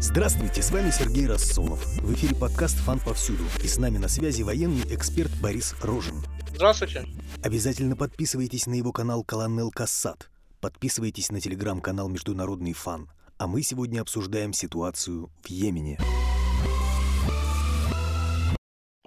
Здравствуйте, с вами Сергей Рассолов. В эфире подкаст «Фан повсюду». И с нами на связи военный эксперт Борис Рожин. Здравствуйте. Обязательно подписывайтесь на его канал «Колонел Кассат». Подписывайтесь на телеграм-канал «Международный фан». А мы сегодня обсуждаем ситуацию в Йемене.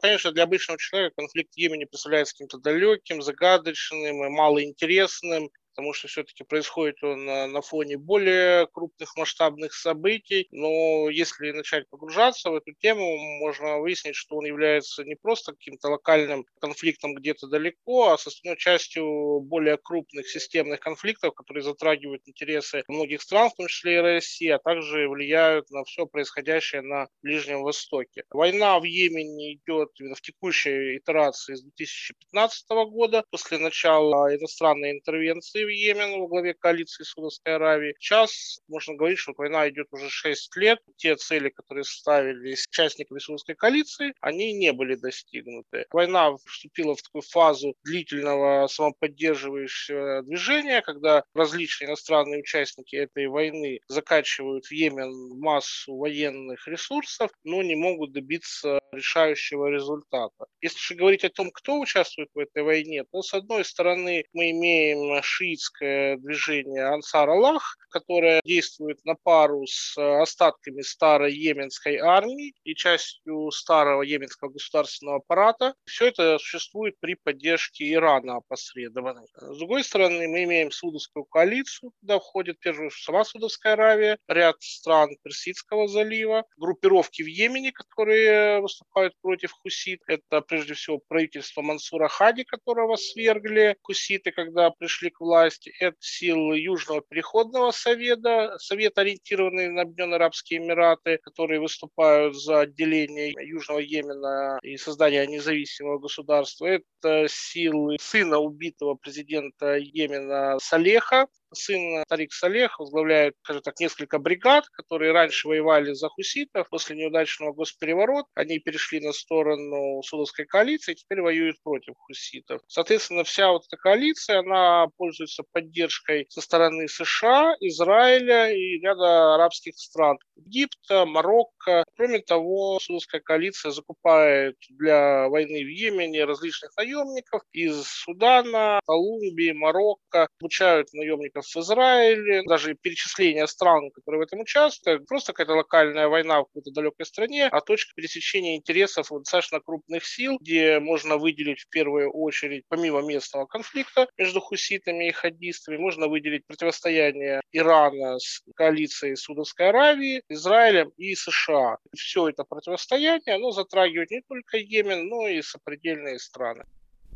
Конечно, для обычного человека конфликт в Йемене представляется каким-то далеким, загадочным, малоинтересным потому что все-таки происходит он на, на фоне более крупных масштабных событий. Но если начать погружаться в эту тему, можно выяснить, что он является не просто каким-то локальным конфликтом где-то далеко, а составной частью более крупных системных конфликтов, которые затрагивают интересы многих стран, в том числе и России, а также влияют на все происходящее на Ближнем Востоке. Война в Йемене идет именно в текущей итерации с 2015 года, после начала иностранной интервенции в Йемен во главе коалиции Саудовской Аравии. Сейчас можно говорить, что война идет уже 6 лет. Те цели, которые ставились участниками Саудовской коалиции, они не были достигнуты. Война вступила в такую фазу длительного самоподдерживающего движения, когда различные иностранные участники этой войны закачивают в Йемен массу военных ресурсов, но не могут добиться решающего результата. Если же говорить о том, кто участвует в этой войне, то с одной стороны мы имеем шиитское движение Ансар Аллах, которое действует на пару с остатками старой йеменской армии и частью старого йеменского государственного аппарата. Все это существует при поддержке Ирана опосредованно. С другой стороны, мы имеем Судовскую коалицию, куда входит, всего, сама Судовская Аравия, ряд стран Персидского залива, группировки в Йемене, которые выступают против хусит. Это прежде всего правительство Мансура Хади, которого свергли хуситы, когда пришли к власти. Это силы Южного переходного совета, совет, ориентированный на Объединенные Арабские Эмираты, которые выступают за отделение Южного Йемена и создание независимого государства. Это силы сына убитого президента Йемена Салеха, сын Тарик Салех возглавляет, скажем так, несколько бригад, которые раньше воевали за хуситов. После неудачного госпереворота они перешли на сторону судовской коалиции и теперь воюют против хуситов. Соответственно, вся вот эта коалиция, она пользуется поддержкой со стороны США, Израиля и ряда арабских стран. Египта, Марокко. Кроме того, судовская коалиция закупает для войны в Йемене различных наемников из Судана, Колумбии, Марокко. Обучают наемников в Израиле, даже перечисление стран, которые в этом участвуют, просто какая-то локальная война в какой-то далекой стране, а точка пересечения интересов достаточно крупных сил, где можно выделить в первую очередь, помимо местного конфликта между хуситами и хадистами, можно выделить противостояние Ирана с коалицией Судовской Аравии, Израилем и США. Все это противостояние, оно затрагивает не только Йемен, но и сопредельные страны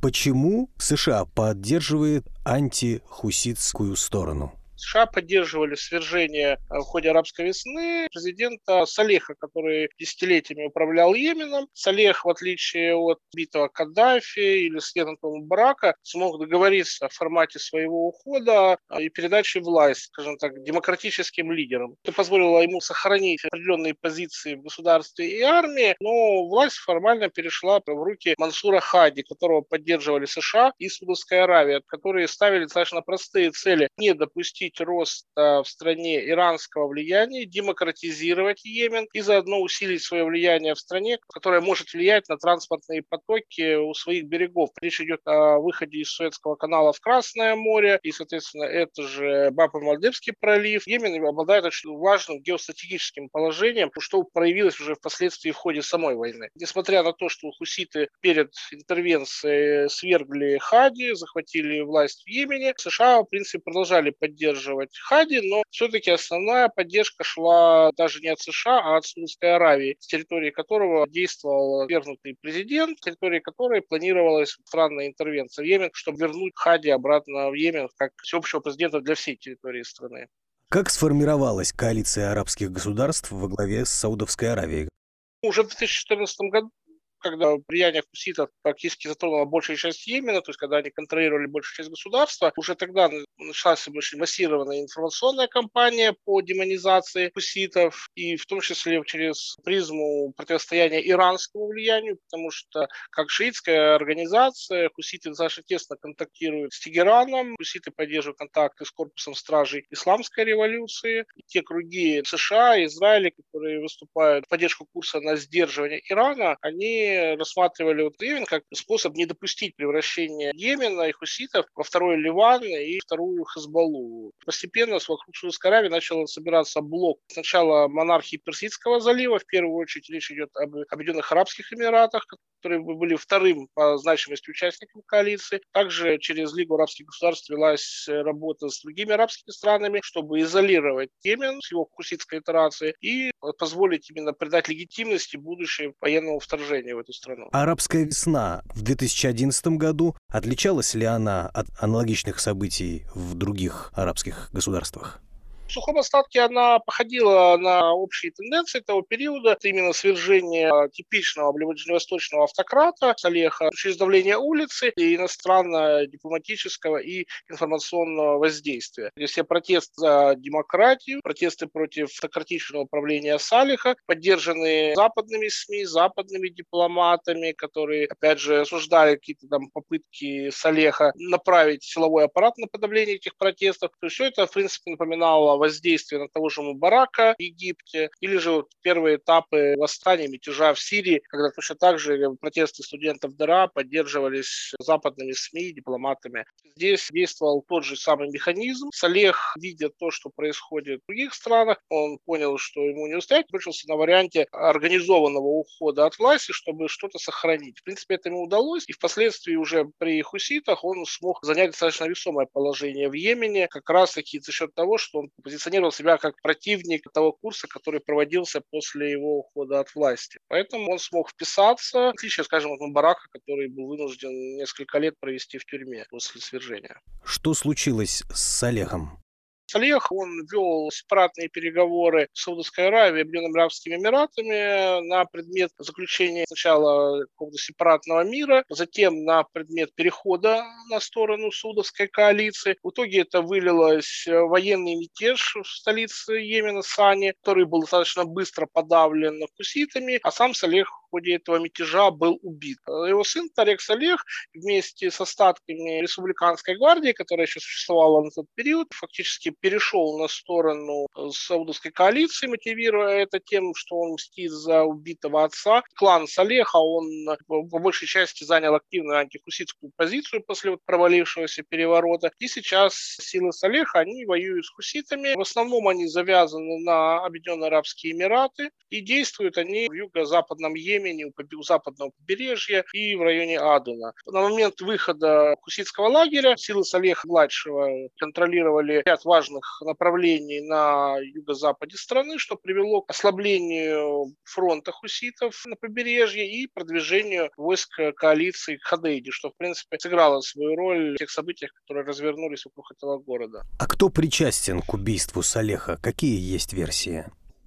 почему США поддерживает антихуситскую сторону? США поддерживали свержение э, в ходе арабской весны президента Салеха, который десятилетиями управлял Йеменом. Салех, в отличие от битого Каддафи или Слената Барака, смог договориться о формате своего ухода э, и передачи власти, скажем так, демократическим лидерам. Это позволило ему сохранить определенные позиции в государстве и армии, но власть формально перешла в руки Мансура Хади, которого поддерживали США и Саудовская Аравия, которые ставили достаточно простые цели не допустить допустить рост в стране иранского влияния, демократизировать Йемен и заодно усилить свое влияние в стране, которая может влиять на транспортные потоки у своих берегов. Речь идет о выходе из Суэцкого канала в Красное море, и, соответственно, это же Баб-Мальдивский пролив. Йемен обладает очень важным геостратегическим положением, что проявилось уже впоследствии в ходе самой войны. Несмотря на то, что хуситы перед интервенцией свергли Хади, захватили власть в Йемене, США, в принципе, продолжали поддерживать поддерживать Хади, но все-таки основная поддержка шла даже не от США, а от Саудовской Аравии, с территории которого действовал вернутый президент, с территории которой планировалась странная интервенция в Йемен, чтобы вернуть Хади обратно в Йемен как всеобщего президента для всей территории страны. Как сформировалась коалиция арабских государств во главе с Саудовской Аравией? Уже в 2014 году когда влияние хуситов практически затронуло большую часть Йемена, то есть когда они контролировали большую часть государства, уже тогда началась очень массированная информационная кампания по демонизации хуситов, и в том числе через призму противостояния иранскому влиянию, потому что как шиитская организация, хуситы достаточно тесно контактируют с Тегераном, хуситы поддерживают контакты с корпусом стражей исламской революции. И те круги США, Израиля, которые выступают в поддержку курса на сдерживание Ирана, они рассматривали вот Йемен как способ не допустить превращения Йемена и хуситов во второй Ливан и вторую Хезбаллу. Постепенно вокруг Судовской Аравии начал собираться блок сначала монархии Персидского залива, в первую очередь речь идет об Объединенных Арабских Эмиратах, которые были вторым по значимости участником коалиции. Также через Лигу арабских государств велась работа с другими арабскими странами, чтобы изолировать Йемен с его хуситской итерацией и позволить именно придать легитимности будущего военного вторжения в эту страну. Арабская весна в 2011 году отличалась ли она от аналогичных событий в других арабских государствах? В сухом остатке она походила на общие тенденции того периода. Это именно свержение типичного ближневосточного автократа Салеха через давление улицы и иностранно-дипломатического и информационного воздействия. Все протесты за демократию, протесты против автократичного управления Салиха, поддержанные западными СМИ, западными дипломатами, которые, опять же, осуждали какие-то там попытки Салеха направить силовой аппарат на подавление этих протестов. То есть все это, в принципе, напоминало воздействие на того же Мубарака в Египте, или же вот первые этапы восстания, мятежа в Сирии, когда точно так же протесты студентов ДРА поддерживались западными СМИ, дипломатами. Здесь действовал тот же самый механизм. Салех, видя то, что происходит в других странах, он понял, что ему не устоять, вышелся на варианте организованного ухода от власти, чтобы что-то сохранить. В принципе, это ему удалось, и впоследствии уже при хуситах он смог занять достаточно весомое положение в Йемене, как раз-таки за счет того, что он позиционировал себя как противник того курса, который проводился после его ухода от власти. Поэтому он смог вписаться, в отличие, скажем, от Мубарака, который был вынужден несколько лет провести в тюрьме после свержения. Что случилось с Олегом? Салех, он вел сепаратные переговоры с Саудовской Аравией и Объединенными Арабскими Эмиратами на предмет заключения сначала какого-то сепаратного мира, затем на предмет перехода на сторону Саудовской коалиции. В итоге это вылилось в военный мятеж в столице Йемена Сани, который был достаточно быстро подавлен хуситами, а сам Салех ходе этого мятежа был убит. Его сын Тарек Салех вместе с остатками республиканской гвардии, которая еще существовала на тот период, фактически перешел на сторону э, саудовской коалиции, мотивируя это тем, что он мстит за убитого отца. Клан Салеха, он э, по большей части занял активную антихуситскую позицию после вот провалившегося переворота. И сейчас силы Салеха, они воюют с хуситами. В основном они завязаны на Объединенные Арабские Эмираты. И действуют они в юго-западном Йемене, у западного побережья и в районе Адена. На момент выхода хуситского лагеря силы Салеха-младшего контролировали ряд важных направлений на юго-западе страны, что привело к ослаблению фронта хуситов на побережье и продвижению войск коалиции к Хадейде, что, в принципе, сыграло свою роль в тех событиях, которые развернулись вокруг этого города. А кто причастен к убийству Салеха? Какие есть версии?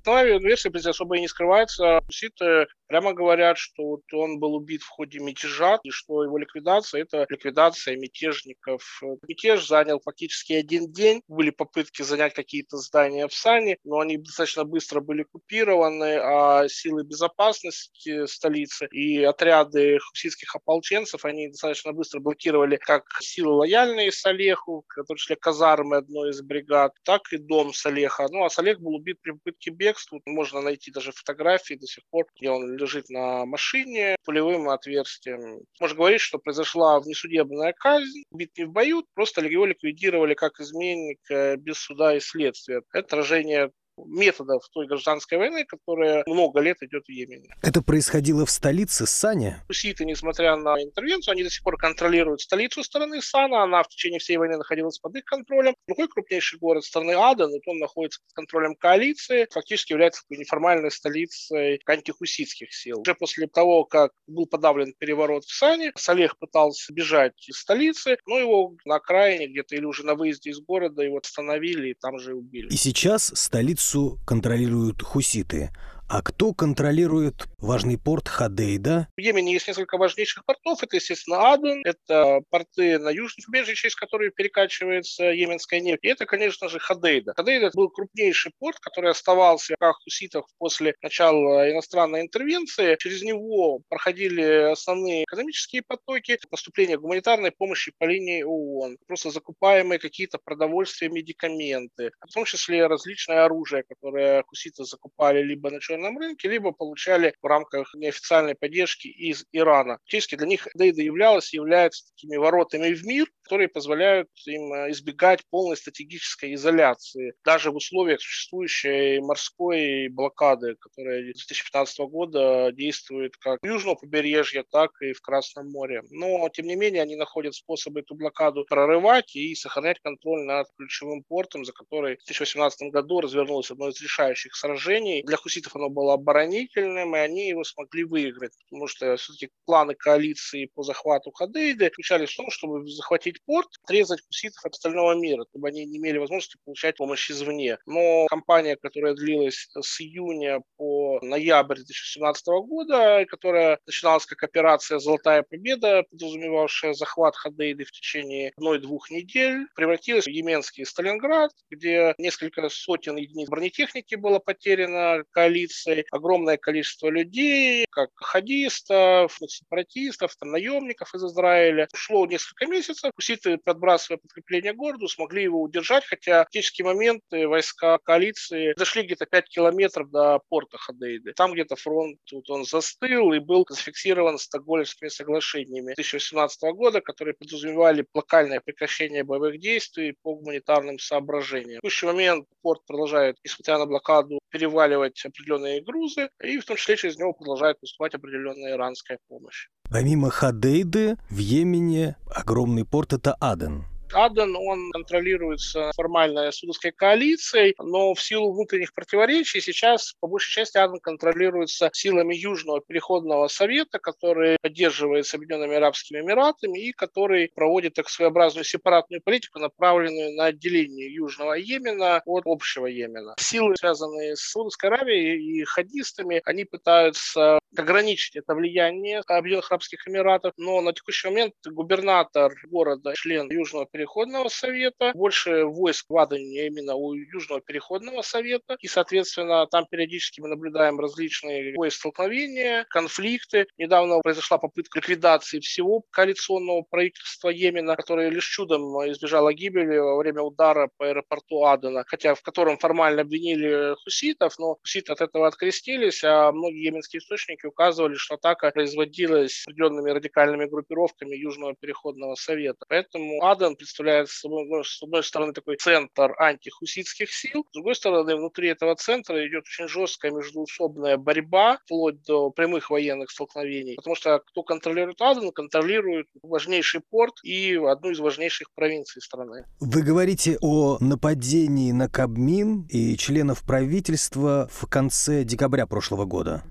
основе версии, особо и не скрывается. Хуситы прямо говорят, что вот он был убит в ходе мятежа, и что его ликвидация – это ликвидация мятежников. Мятеж занял фактически один день. Были попытки занять какие-то здания в Сане, но они достаточно быстро были купированы, а силы безопасности столицы и отряды хуситских ополченцев, они достаточно быстро блокировали как силы лояльные Салеху, в том числе казармы одной из бригад, так и дом Салеха. Ну, а Салех был убит при попытке бегства. Можно найти даже фотографии до сих пор, где он лежит на машине пулевым отверстием. Можно говорить, что произошла внесудебная казнь, убит не в бою, просто его ликвидировали как изменника без суда и следствия. Это отражение методов той гражданской войны, которая много лет идет в Йемене. Это происходило в столице Сане? Хуситы, несмотря на интервенцию, они до сих пор контролируют столицу страны Сана, она в течение всей войны находилась под их контролем. Другой крупнейший город страны Адан, и он находится под контролем коалиции, фактически является неформальной столицей антихуситских сил. Уже после того, как был подавлен переворот в Сане, Салех пытался бежать из столицы, но его на окраине где-то или уже на выезде из города его остановили и там же убили. И сейчас столицу контролируют хуситы. А кто контролирует важный порт Хадейда. В Йемене есть несколько важнейших портов. Это, естественно, Аден, это порты на южном побережье, через которые перекачивается йеменская нефть. И это, конечно же, Хадейда. Хадейда был крупнейший порт, который оставался в руках хуситов после начала иностранной интервенции. Через него проходили основные экономические потоки, поступление гуманитарной помощи по линии ООН, просто закупаемые какие-то продовольствия, медикаменты, в том числе различное оружие, которое хуситы закупали либо на черном рынке, либо получали в рамках неофициальной поддержки из Ирана. Фактически для них Дейда являлась, является такими воротами в мир, которые позволяют им э, избегать полной стратегической изоляции, даже в условиях существующей морской блокады, которая с 2015 года действует как в южном побережье, так и в Красном море. Но, тем не менее, они находят способы эту блокаду прорывать и сохранять контроль над ключевым портом, за который в 2018 году развернулось одно из решающих сражений. Для хуситов оно было оборонительным, и они его смогли выиграть, потому что все-таки планы коалиции по захвату Хадейды заключались в том, чтобы захватить порт, отрезать хуситов от остального мира, чтобы они не имели возможности получать помощь извне. Но кампания, которая длилась с июня по ноябрь 2017 года, которая начиналась как операция «Золотая победа», подразумевавшая захват Хадейды в течение одной-двух недель, превратилась в Йеменский Сталинград, где несколько сотен единиц бронетехники было потеряно коалицией, огромное количество людей, как хадистов, сепаратистов, там, наемников из Израиля. Шло несколько месяцев, хуситы, подбрасывая подкрепление городу, смогли его удержать, хотя в критический момент войска коалиции дошли где-то 5 километров до порта Хадейды. Там где-то фронт тут он застыл и был зафиксирован стокгольмскими соглашениями 2018 года, которые подразумевали локальное прекращение боевых действий по гуманитарным соображениям. В текущий момент порт продолжает, несмотря на блокаду, переваливать определенные грузы, и в том числе через него продолжает поступать определенная иранская помощь. Помимо Хадейды, в Йемене огромный порт – это Аден. Аден, он контролируется формально судовской коалицией, но в силу внутренних противоречий сейчас по большей части Аден контролируется силами Южного переходного совета, который поддерживается Объединенными Арабскими Эмиратами и который проводит так своеобразную сепаратную политику, направленную на отделение Южного Йемена от общего Йемена. Силы, связанные с Саудовской Аравией и хадистами, они пытаются ограничить это влияние Объединенных Арабских Эмиратов, но на текущий момент губернатор города, член Южного переходного совета, больше войск в Адане именно у Южного переходного совета, и, соответственно, там периодически мы наблюдаем различные столкновения, конфликты. Недавно произошла попытка ликвидации всего коалиционного правительства Йемена, которое лишь чудом избежало гибели во время удара по аэропорту Адена, хотя в котором формально обвинили хуситов, но хуситы от этого открестились, а многие йеменские источники указывали, что атака производилась определенными радикальными группировками Южного переходного совета. Поэтому Аден представляет собой, ну, с одной стороны, такой центр антихуситских сил, с другой стороны, внутри этого центра идет очень жесткая междуусобная борьба, вплоть до прямых военных столкновений, потому что кто контролирует Аден, контролирует важнейший порт и одну из важнейших провинций страны. Вы говорите о нападении на Кабмин и членов правительства в конце декабря прошлого года.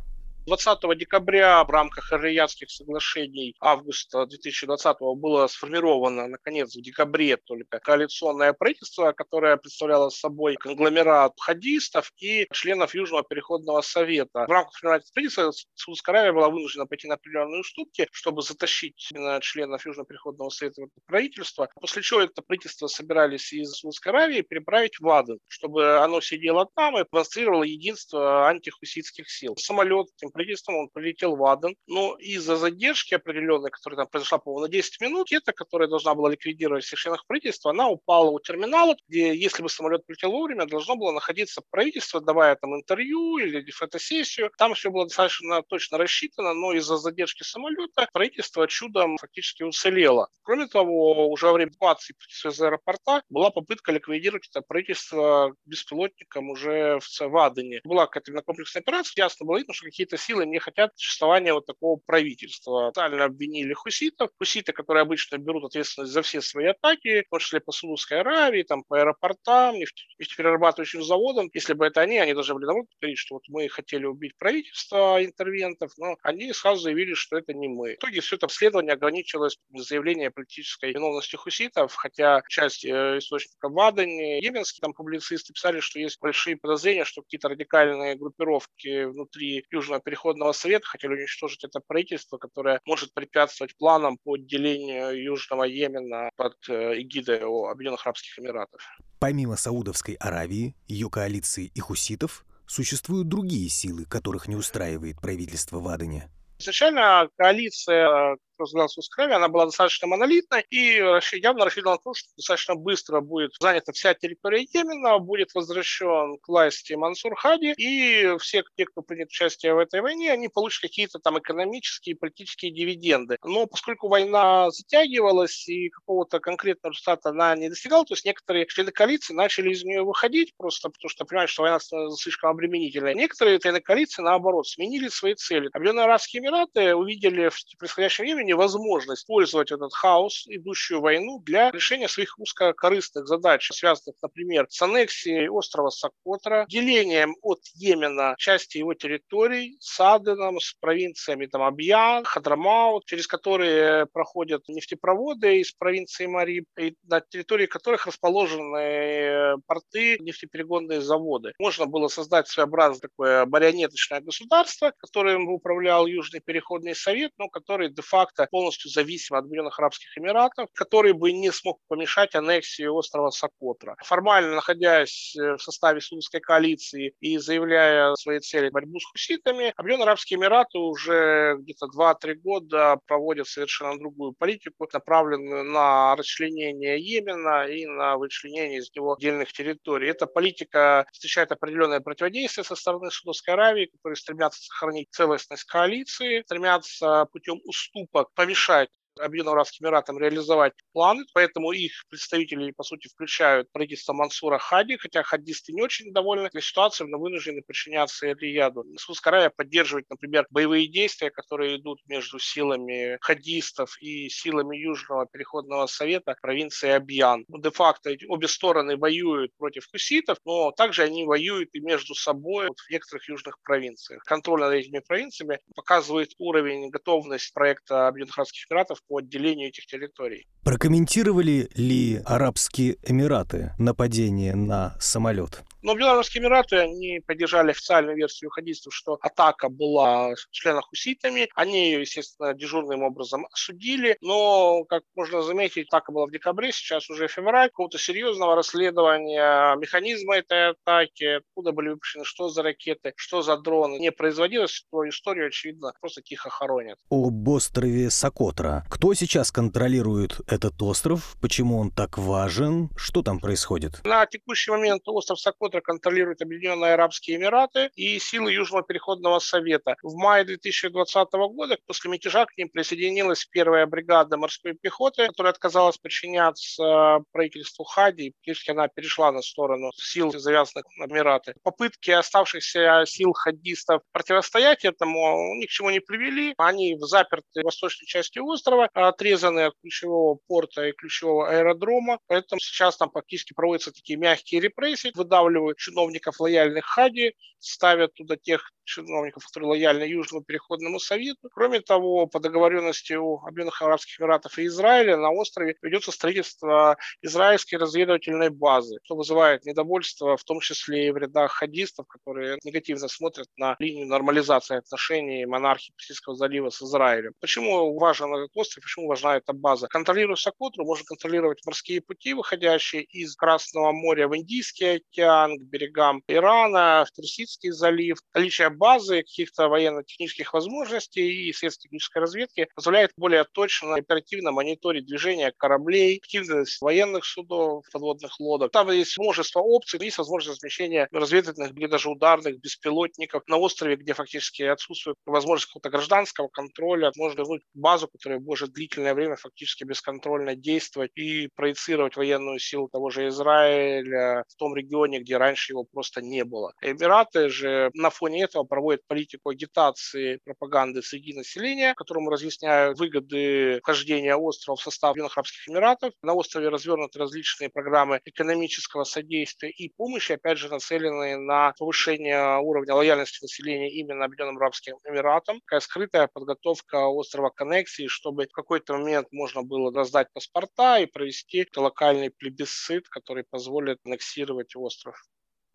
20 декабря в рамках Риядских соглашений августа 2020 было сформировано, наконец, в декабре только коалиционное правительство, которое представляло собой конгломерат хадистов и членов Южного переходного совета. В рамках формирования правительства Саудовская Аравия была вынуждена пойти на определенные уступки, чтобы затащить именно членов Южного переходного совета в это правительство, после чего это правительство собирались из Саудовской Аравии переправить в Аден, чтобы оно сидело там и демонстрировало единство антихуситских сил. Самолет правительством, он полетел в Аден, но из-за задержки определенной, которая там произошла, по-моему, на 10 минут, это, которая должна была ликвидировать всех членов правительства, она упала у терминала, где, если бы самолет полетел вовремя, должно было находиться правительство, давая там интервью или фотосессию. Там все было достаточно точно рассчитано, но из-за задержки самолета правительство чудом фактически уцелело. Кроме того, уже во время эвакуации из аэропорта была попытка ликвидировать это правительство беспилотником уже в Адене. Была какая-то комплексная операция, ясно было видно, что какие-то силы не хотят существования вот такого правительства. Тотально обвинили хуситов. Хуситы, которые обычно берут ответственность за все свои атаки, в том числе по Судовской Аравии, там, по аэропортам, нефтеперерабатывающим заводам. Если бы это они, они должны были наоборот говорить, что вот мы хотели убить правительство интервентов, но они сразу заявили, что это не мы. В итоге все это обследование ограничилось заявлением политической виновности хуситов, хотя часть э, источников в Адане, йеменские там публицисты писали, что есть большие подозрения, что какие-то радикальные группировки внутри Южного переходного совета хотели уничтожить это правительство, которое может препятствовать планам по отделению Южного Йемена под э, эгидой Объединенных Арабских Эмиратов. Помимо Саудовской Аравии, ее коалиции и хуситов, существуют другие силы, которых не устраивает правительство в Адене. Изначально коалиция развивалась в Крови, она была достаточно монолитной и явно рассчитывала на то, что достаточно быстро будет занята вся территория Йемена, будет возвращен к власти Мансур Хади, и все те, кто принят участие в этой войне, они получат какие-то там экономические и политические дивиденды. Но поскольку война затягивалась и какого-то конкретного результата она не достигала, то есть некоторые члены коалиции начали из нее выходить просто потому, что понимают, что война слишком обременительная. Некоторые члены коалиции, наоборот, сменили свои цели. Объединенные Арабские Эмираты увидели в происходящем времени невозможность использовать этот хаос, идущую войну, для решения своих узкокорыстных задач, связанных, например, с аннексией острова Сокотра, делением от Йемена части его территорий, с Аденом, с провинциями там, Абьян, Хадрамаут, через которые проходят нефтепроводы из провинции Мариб, и на территории которых расположены э, порты, нефтеперегонные заводы. Можно было создать своеобразное такое марионеточное государство, которым управлял Южный переходный совет, но который де-факто как-то полностью зависим от Объединенных Арабских Эмиратов, который бы не смог помешать аннексии острова Сокотра. Формально находясь э, в составе Судовской коалиции и заявляя свои цели борьбу с хуситами, Объединенные Арабские Эмираты уже где-то 2-3 года проводят совершенно другую политику, направленную на расчленение Йемена и на вычленение из него отдельных территорий. Эта политика встречает определенное противодействие со стороны Судовской Аравии, которые стремятся сохранить целостность коалиции, стремятся путем уступок помешать Объединенным Арабским Эмиратам реализовать планы, поэтому их представители, по сути, включают правительство Мансура Хади, хотя хадисты не очень довольны этой ситуацией, но вынуждены подчиняться Рияду. Саудовская поддерживает, например, боевые действия, которые идут между силами хадистов и силами Южного Переходного Совета провинции Абьян. Ну, де-факто обе стороны воюют против хуситов, но также они воюют и между собой в некоторых южных провинциях. Контроль над этими провинциями показывает уровень готовности проекта Объединенных Арабских Эмиратов по отделению этих территорий. Прокомментировали ли Арабские Эмираты нападение на самолет? Но Белорусские Эмираты, они поддержали официальную версию хадистов, что атака была членов хуситами. Они ее, естественно, дежурным образом осудили. Но, как можно заметить, атака была в декабре, сейчас уже февраль. Какого-то серьезного расследования механизма этой атаки, откуда были выпущены, что за ракеты, что за дроны, не производилось. То историю, очевидно, просто тихо хоронят. Об острове Сокотра. Кто сейчас контролирует этот остров? Почему он так важен? Что там происходит? На текущий момент остров Сокотра который контролирует Объединенные Арабские Эмираты и силы Южного Переходного Совета. В мае 2020 года после мятежа к ним присоединилась первая бригада морской пехоты, которая отказалась подчиняться правительству Хади, и практически она перешла на сторону сил, завязанных на Эмираты. Попытки оставшихся сил хадистов противостоять этому ни к чему не привели. Они в запертой восточной части острова, отрезаны от ключевого порта и ключевого аэродрома, поэтому сейчас там практически проводятся такие мягкие репрессии, выдавливают чиновников лояльных Хади, ставят туда тех чиновников, которые лояльны Южному переходному совету. Кроме того, по договоренности у Объединенных Арабских Эмиратов и Израиля на острове ведется строительство израильской разведывательной базы, что вызывает недовольство, в том числе и в рядах хадистов, которые негативно смотрят на линию нормализации отношений монархии Персидского залива с Израилем. Почему важен этот остров, почему важна эта база? Контролируя Сокотру, можно контролировать морские пути, выходящие из Красного моря в Индийский океан, к берегам Ирана, в Персидский залив. Наличие базы, каких-то военно-технических возможностей и средств технической разведки позволяет более точно и оперативно мониторить движение кораблей, активность военных судов, подводных лодок. Там есть множество опций, есть возможность размещения разведывательных или даже ударных беспилотников на острове, где фактически отсутствует возможность какого-то гражданского контроля. Можно вернуть базу, которая может длительное время фактически бесконтрольно действовать и проецировать военную силу того же Израиля в том регионе, где раньше его просто не было. Эмираты же на фоне этого проводят политику агитации, пропаганды среди населения, которому разъясняют выгоды вхождения острова в состав Объединенных Арабских Эмиратов. На острове развернуты различные программы экономического содействия и помощи, опять же, нацеленные на повышение уровня лояльности населения именно Объединенным Арабским Эмиратам. Такая скрытая подготовка острова коннексии, чтобы в какой-то момент можно было раздать паспорта и провести локальный плебисцит, который позволит аннексировать остров.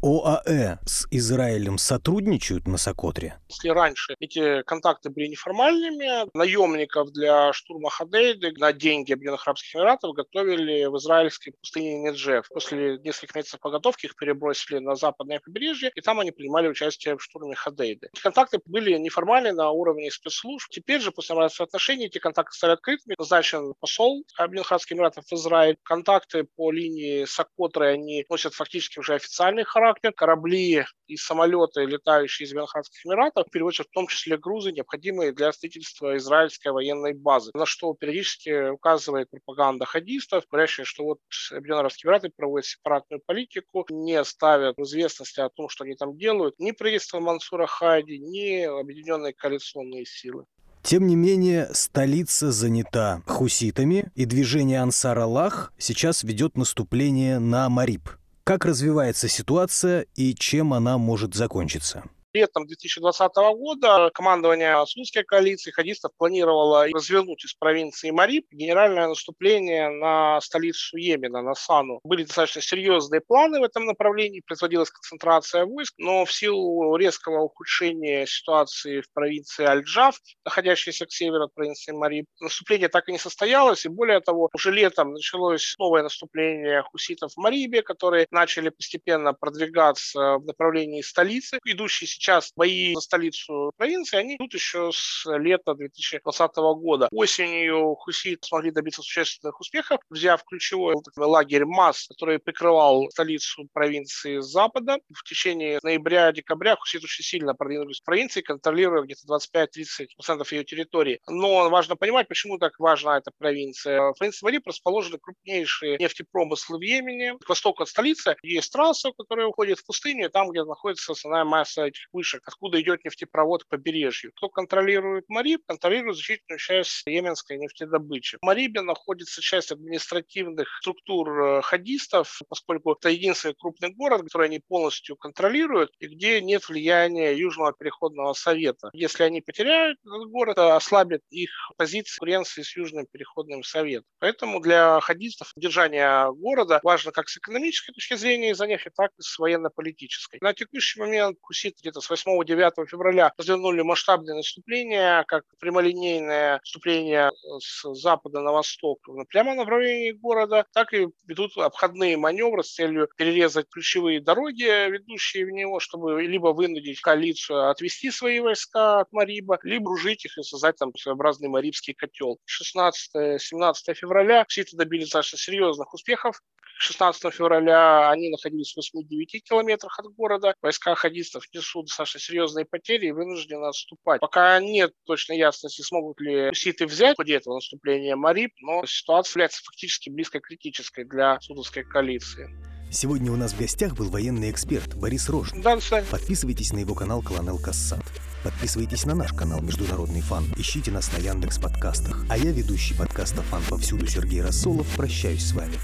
ОАЭ с Израилем сотрудничают на Сокотре? Если раньше эти контакты были неформальными, наемников для штурма Хадейды на деньги Объединенных Арабских Эмиратов готовили в израильской пустыне Неджев. После нескольких месяцев подготовки их перебросили на западное побережье, и там они принимали участие в штурме Хадейды. Эти контакты были неформальные на уровне спецслужб. Теперь же, после нормализации отношений, эти контакты стали открытыми. Назначен посол Объединенных Арабских Эмиратов в Израиль. Контакты по линии Сокотры, они носят фактически уже официальный характер характер. Корабли и самолеты, летающие из Арабских Эмиратов, перевозят в том числе грузы, необходимые для строительства израильской военной базы, на что периодически указывает пропаганда хадистов, говорящая, что вот Объединенные Арабские Эмираты проводят сепаратную политику, не ставят в известности о том, что они там делают, ни правительство Мансура Хади, ни объединенные коалиционные силы. Тем не менее, столица занята хуситами, и движение Ансар Аллах сейчас ведет наступление на Мариб. Как развивается ситуация и чем она может закончиться? Летом 2020 года командование Сунской коалиции хадистов планировало развернуть из провинции Мариб генеральное наступление на столицу Йемена, на Сану. Были достаточно серьезные планы в этом направлении, производилась концентрация войск, но в силу резкого ухудшения ситуации в провинции Аль-Джав, находящейся к северу от провинции Мариб, наступление так и не состоялось, и более того, уже летом началось новое наступление хуситов в Марибе, которые начали постепенно продвигаться в направлении столицы, идущей сейчас бои за столицу провинции, они идут еще с лета 2020 года. Осенью хуситы смогли добиться существенных успехов, взяв ключевой лагерь МАС, который прикрывал столицу провинции запада. В течение ноября-декабря хуситы очень сильно продвинулись в провинции, контролируя где-то 25-30% ее территории. Но важно понимать, почему так важна эта провинция. В провинции Мариб расположены крупнейшие нефтепромыслы в Йемене. К востоку от столицы есть трасса, которая уходит в пустыню, там, где находится основная масса этих вышек, откуда идет нефтепровод к побережью. Кто контролирует Мариб, контролирует значительную часть йеменской нефтедобычи. В Марибе находится часть административных структур э, хадистов, поскольку это единственный крупный город, который они полностью контролируют и где нет влияния Южного переходного совета. Если они потеряют этот город, ослабит их позиции конкуренции с Южным переходным советом. Поэтому для хадистов удержание города важно как с экономической точки зрения из-за нефти, так и с военно-политической. На текущий момент Кусит где-то с 8-9 февраля развернули масштабное наступление, как прямолинейное наступление с запада на восток прямо в направлении города, так и ведут обходные маневры с целью перерезать ключевые дороги, ведущие в него, чтобы либо вынудить коалицию отвести свои войска от Мариба, либо дружить их и создать там своеобразный марибский котел. 16-17 февраля это добились достаточно серьезных успехов. 16 февраля они находились в 8-9 километрах от города. Войска хадистов несут достаточно серьезные потери и вынуждены отступать. Пока нет точной ясности, смогут ли хуситы взять ходе этого наступления Мариб, но ситуация является фактически близко критической для судовской коалиции. Сегодня у нас в гостях был военный эксперт Борис Рожн. Да, Подписывайтесь на его канал Колонел Кассат. Подписывайтесь на наш канал Международный фан. Ищите нас на Яндекс подкастах. А я, ведущий подкаста «Фан повсюду» Сергей Рассолов, прощаюсь с вами.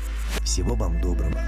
Всего вам доброго.